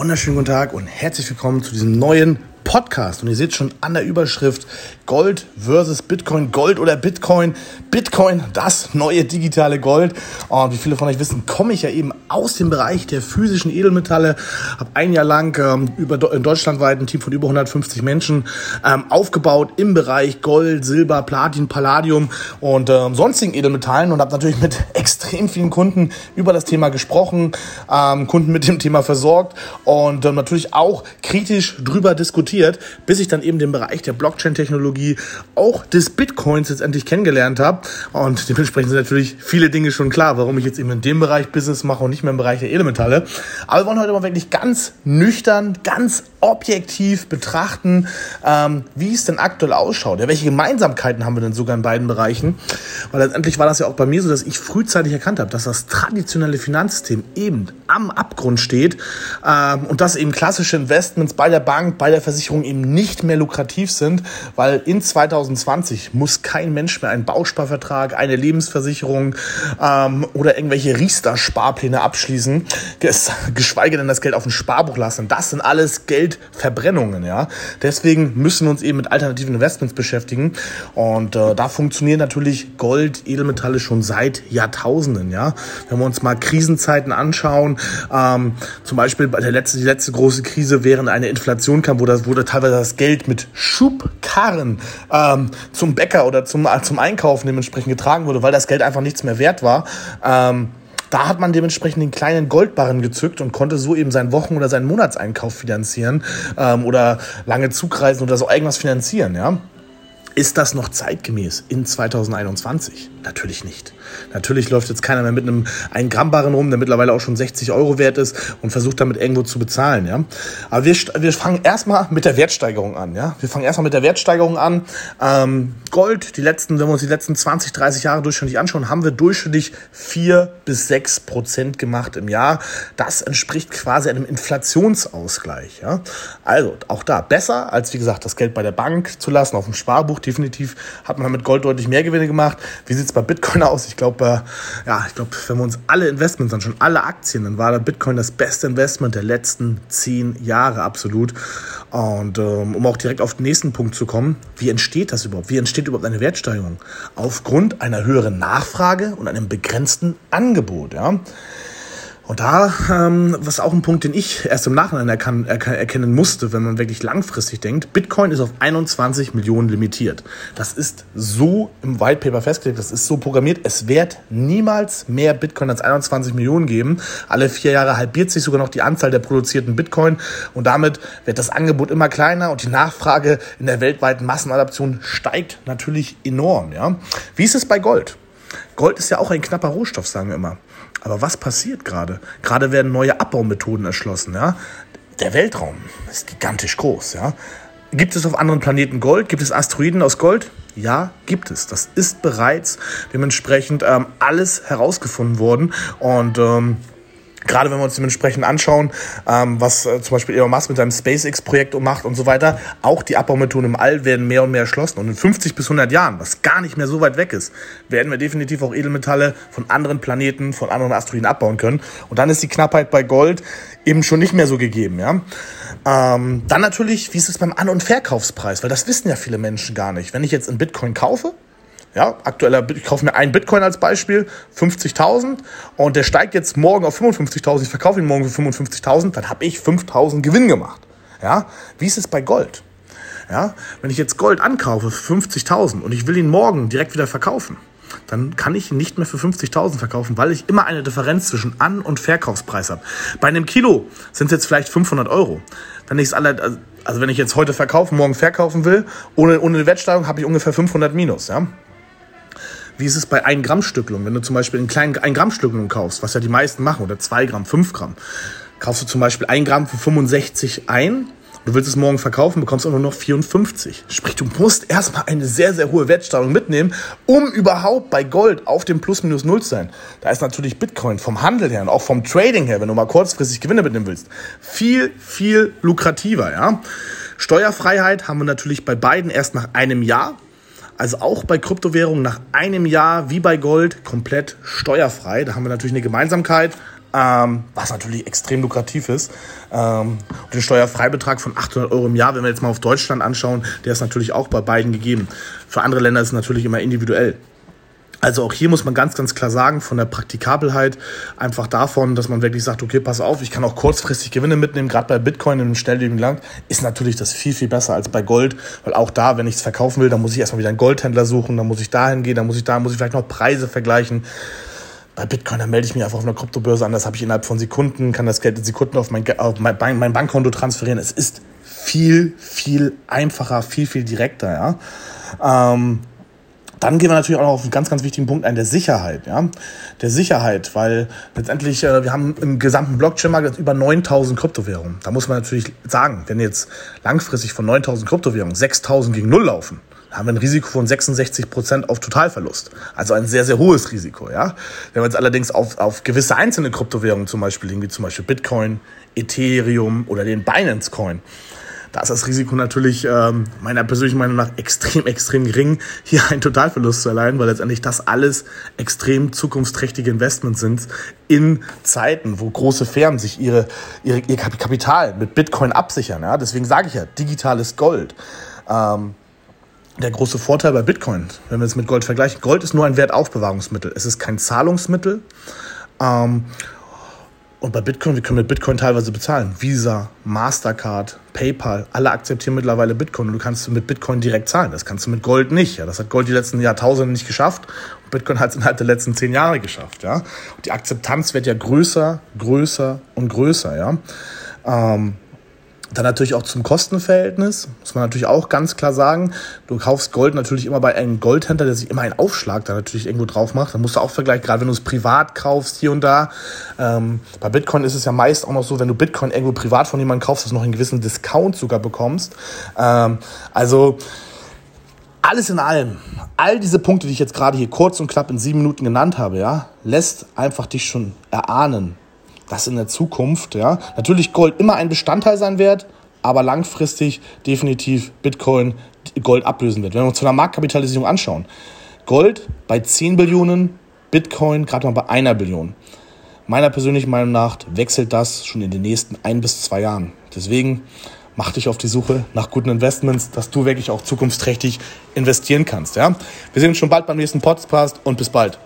Wunderschönen guten Tag und herzlich willkommen zu diesem neuen Podcast. Und ihr seht schon an der Überschrift Gold versus Bitcoin, Gold oder Bitcoin. Bitcoin, das neue digitale Gold. Und wie viele von euch wissen, komme ich ja eben aus dem Bereich der physischen Edelmetalle. Habe ein Jahr lang ähm, über in deutschlandweit ein Team von über 150 Menschen ähm, aufgebaut im Bereich Gold, Silber, Platin, Palladium und ähm, sonstigen Edelmetallen und habe natürlich mit extrem vielen Kunden über das Thema gesprochen, ähm, Kunden mit dem Thema versorgt und ähm, natürlich auch kritisch drüber diskutiert, bis ich dann eben den Bereich der Blockchain-Technologie Technologie, auch des Bitcoins jetzt endlich kennengelernt habe. Und dementsprechend sind natürlich viele Dinge schon klar, warum ich jetzt eben in dem Bereich Business mache und nicht mehr im Bereich der Edelmetalle. Aber wir wollen heute mal wirklich ganz nüchtern, ganz objektiv betrachten, ähm, wie es denn aktuell ausschaut. Ja, welche Gemeinsamkeiten haben wir denn sogar in beiden Bereichen? Weil letztendlich war das ja auch bei mir so, dass ich frühzeitig erkannt habe, dass das traditionelle Finanzsystem eben am Abgrund steht ähm, und dass eben klassische Investments bei der Bank, bei der Versicherung eben nicht mehr lukrativ sind, weil in 2020 muss kein Mensch mehr einen Bausparvertrag, eine Lebensversicherung ähm, oder irgendwelche Riester-Sparpläne abschließen, geschweige denn das Geld auf dem Sparbuch lassen. Das sind alles Geldverbrennungen, ja. Deswegen müssen wir uns eben mit alternativen Investments beschäftigen und äh, da funktionieren natürlich Gold, Edelmetalle schon seit Jahrtausenden, ja. Wenn wir uns mal Krisenzeiten anschauen, ähm, zum Beispiel bei der letzte, die letzte große Krise während eine Inflation kam, wo das wurde teilweise das Geld mit Schubkarren ähm, zum Bäcker oder zum, äh, zum Einkaufen dementsprechend getragen wurde, weil das Geld einfach nichts mehr wert war. Ähm, da hat man dementsprechend den kleinen Goldbarren gezückt und konnte so eben seinen Wochen- oder seinen Monatseinkauf finanzieren ähm, oder lange Zugreisen oder so irgendwas finanzieren, ja. Ist das noch zeitgemäß in 2021? Natürlich nicht. Natürlich läuft jetzt keiner mehr mit einem 1 Gramm Barren rum, der mittlerweile auch schon 60 Euro wert ist und versucht damit irgendwo zu bezahlen, ja. Aber wir, wir fangen erstmal mit der Wertsteigerung an, ja. Wir fangen erstmal mit der Wertsteigerung an. Ähm, Gold, die letzten, wenn wir uns die letzten 20, 30 Jahre durchschnittlich anschauen, haben wir durchschnittlich 4 bis 6 Prozent gemacht im Jahr. Das entspricht quasi einem Inflationsausgleich, ja. Also, auch da besser als, wie gesagt, das Geld bei der Bank zu lassen, auf dem Sparbuch definitiv hat man mit Gold deutlich mehr Gewinne gemacht. Wie sieht es bei Bitcoin aus? Ich glaube, äh, ja, ich wenn wir uns alle Investments anschauen, alle Aktien, dann war der Bitcoin das beste Investment der letzten zehn Jahre absolut. Und ähm, um auch direkt auf den nächsten Punkt zu kommen, wie entsteht das überhaupt? Wie entsteht überhaupt eine Wertsteigerung? Aufgrund einer höheren Nachfrage und einem begrenzten Angebot. Ja? Und da, ähm, was auch ein Punkt, den ich erst im Nachhinein erkan erkan erkennen musste, wenn man wirklich langfristig denkt, Bitcoin ist auf 21 Millionen limitiert. Das ist so im White Paper festgelegt, das ist so programmiert. Es wird niemals mehr Bitcoin als 21 Millionen geben. Alle vier Jahre halbiert sich sogar noch die Anzahl der produzierten Bitcoin und damit wird das Angebot immer kleiner und die Nachfrage in der weltweiten Massenadaption steigt natürlich enorm. Ja? Wie ist es bei Gold? Gold ist ja auch ein knapper Rohstoff, sagen wir immer. Aber was passiert gerade? Gerade werden neue Abbaumethoden erschlossen. Ja? Der Weltraum ist gigantisch groß. Ja? Gibt es auf anderen Planeten Gold? Gibt es Asteroiden aus Gold? Ja, gibt es. Das ist bereits dementsprechend ähm, alles herausgefunden worden. Und ähm, Gerade wenn wir uns dementsprechend anschauen, ähm, was äh, zum Beispiel Elon Musk mit seinem SpaceX-Projekt macht und so weiter, auch die Abbaumethoden im All werden mehr und mehr erschlossen. Und in 50 bis 100 Jahren, was gar nicht mehr so weit weg ist, werden wir definitiv auch Edelmetalle von anderen Planeten, von anderen Asteroiden abbauen können. Und dann ist die Knappheit bei Gold eben schon nicht mehr so gegeben. Ja? Ähm, dann natürlich, wie ist es beim An- und Verkaufspreis? Weil das wissen ja viele Menschen gar nicht. Wenn ich jetzt in Bitcoin kaufe, ja, aktueller, ich kaufe mir einen Bitcoin als Beispiel, 50.000 und der steigt jetzt morgen auf 55.000, ich verkaufe ihn morgen für 55.000, dann habe ich 5.000 Gewinn gemacht. Ja, wie ist es bei Gold? Ja, wenn ich jetzt Gold ankaufe für 50.000 und ich will ihn morgen direkt wieder verkaufen, dann kann ich ihn nicht mehr für 50.000 verkaufen, weil ich immer eine Differenz zwischen An- und Verkaufspreis habe. Bei einem Kilo sind es jetzt vielleicht 500 Euro. Dann ist alle, also wenn ich jetzt heute verkaufen, morgen verkaufen will, ohne, ohne eine Wertsteigerung habe ich ungefähr 500 minus, ja. Wie ist es bei 1 Gramm Stückelung? Wenn du zum Beispiel einen kleinen 1 Gramm Stückelung kaufst, was ja die meisten machen, oder 2 Gramm, 5 Gramm, kaufst du zum Beispiel 1 Gramm für 65 ein, du willst es morgen verkaufen, bekommst aber nur noch 54. Sprich, du musst erstmal eine sehr, sehr hohe Wertsteigerung mitnehmen, um überhaupt bei Gold auf dem Plus-Minus Null zu sein. Da ist natürlich Bitcoin vom Handel her und auch vom Trading her, wenn du mal kurzfristig Gewinne mitnehmen willst, viel, viel lukrativer, ja. Steuerfreiheit haben wir natürlich bei beiden erst nach einem Jahr. Also auch bei Kryptowährungen nach einem Jahr wie bei Gold komplett steuerfrei. Da haben wir natürlich eine Gemeinsamkeit. ähm, was natürlich extrem lukrativ ist. Ähm, und den Steuerfreibetrag von 800 Euro im Jahr, wenn wir jetzt mal auf Deutschland anschauen, der ist natürlich auch bei beiden gegeben. Für andere Länder ist es natürlich immer individuell. Also auch hier muss man ganz, ganz klar sagen, von der Praktikabelheit, einfach davon, dass man wirklich sagt, okay, pass auf, ich kann auch kurzfristig Gewinne mitnehmen, gerade bei Bitcoin im schnelllebigen Land, ist natürlich das viel, viel besser als bei Gold, weil auch da, wenn ich es verkaufen will, dann muss ich erstmal wieder einen Goldhändler suchen, dann muss ich dahin gehen, dann muss ich da, muss ich vielleicht noch Preise vergleichen. Bei Bitcoin, da melde ich mich einfach auf einer Kryptobörse an, das habe ich innerhalb von Sekunden, kann das Geld in Sekunden auf mein, auf mein Bankkonto transferieren. Es ist viel, viel einfacher, viel, viel direkter, ja. Ähm, dann gehen wir natürlich auch noch auf einen ganz, ganz wichtigen Punkt ein, der Sicherheit. Ja? Der Sicherheit, weil letztendlich, äh, wir haben im gesamten Blockchain-Markt über 9000 Kryptowährungen. Da muss man natürlich sagen, wenn jetzt langfristig von 9000 Kryptowährungen 6000 gegen Null laufen, haben wir ein Risiko von 66 Prozent auf Totalverlust. Also ein sehr, sehr hohes Risiko. Ja? Wenn wir jetzt allerdings auf, auf gewisse einzelne Kryptowährungen zum Beispiel legen, wie zum Beispiel Bitcoin, Ethereum oder den Binance Coin, da ist das Risiko natürlich ähm, meiner persönlichen Meinung nach extrem, extrem gering, hier einen Totalverlust zu erleiden, weil letztendlich das alles extrem zukunftsträchtige Investments sind in Zeiten, wo große Firmen sich ihre, ihre, ihr Kapital mit Bitcoin absichern. Ja? Deswegen sage ich ja, digitales Gold. Ähm, der große Vorteil bei Bitcoin, wenn wir es mit Gold vergleichen, Gold ist nur ein Wertaufbewahrungsmittel. Es ist kein Zahlungsmittel. Ähm, und bei Bitcoin, wir können mit Bitcoin teilweise bezahlen. Visa, Mastercard, PayPal, alle akzeptieren mittlerweile Bitcoin und du kannst mit Bitcoin direkt zahlen. Das kannst du mit Gold nicht. Ja, das hat Gold die letzten Jahrtausende nicht geschafft. Und Bitcoin hat es innerhalb der letzten zehn Jahre geschafft. Ja, und die Akzeptanz wird ja größer, größer und größer. Ja. Ähm, dann natürlich auch zum Kostenverhältnis, muss man natürlich auch ganz klar sagen. Du kaufst Gold natürlich immer bei einem Goldhändler, der sich immer einen Aufschlag da natürlich irgendwo drauf macht. Dann musst du auch vergleichen, gerade wenn du es privat kaufst, hier und da. Ähm, bei Bitcoin ist es ja meist auch noch so, wenn du Bitcoin irgendwo privat von jemandem kaufst, dass du noch einen gewissen Discount sogar bekommst. Ähm, also alles in allem, all diese Punkte, die ich jetzt gerade hier kurz und knapp in sieben Minuten genannt habe, ja, lässt einfach dich schon erahnen, dass in der Zukunft, ja, natürlich Gold immer ein Bestandteil sein wird, aber langfristig definitiv Bitcoin Gold ablösen wird. Wenn wir uns von der Marktkapitalisierung anschauen, Gold bei 10 Billionen, Bitcoin gerade mal bei einer Billion. Meiner persönlichen Meinung nach wechselt das schon in den nächsten ein bis zwei Jahren. Deswegen mach dich auf die Suche nach guten Investments, dass du wirklich auch zukunftsträchtig investieren kannst. Ja? Wir sehen uns schon bald beim nächsten Podcast und bis bald.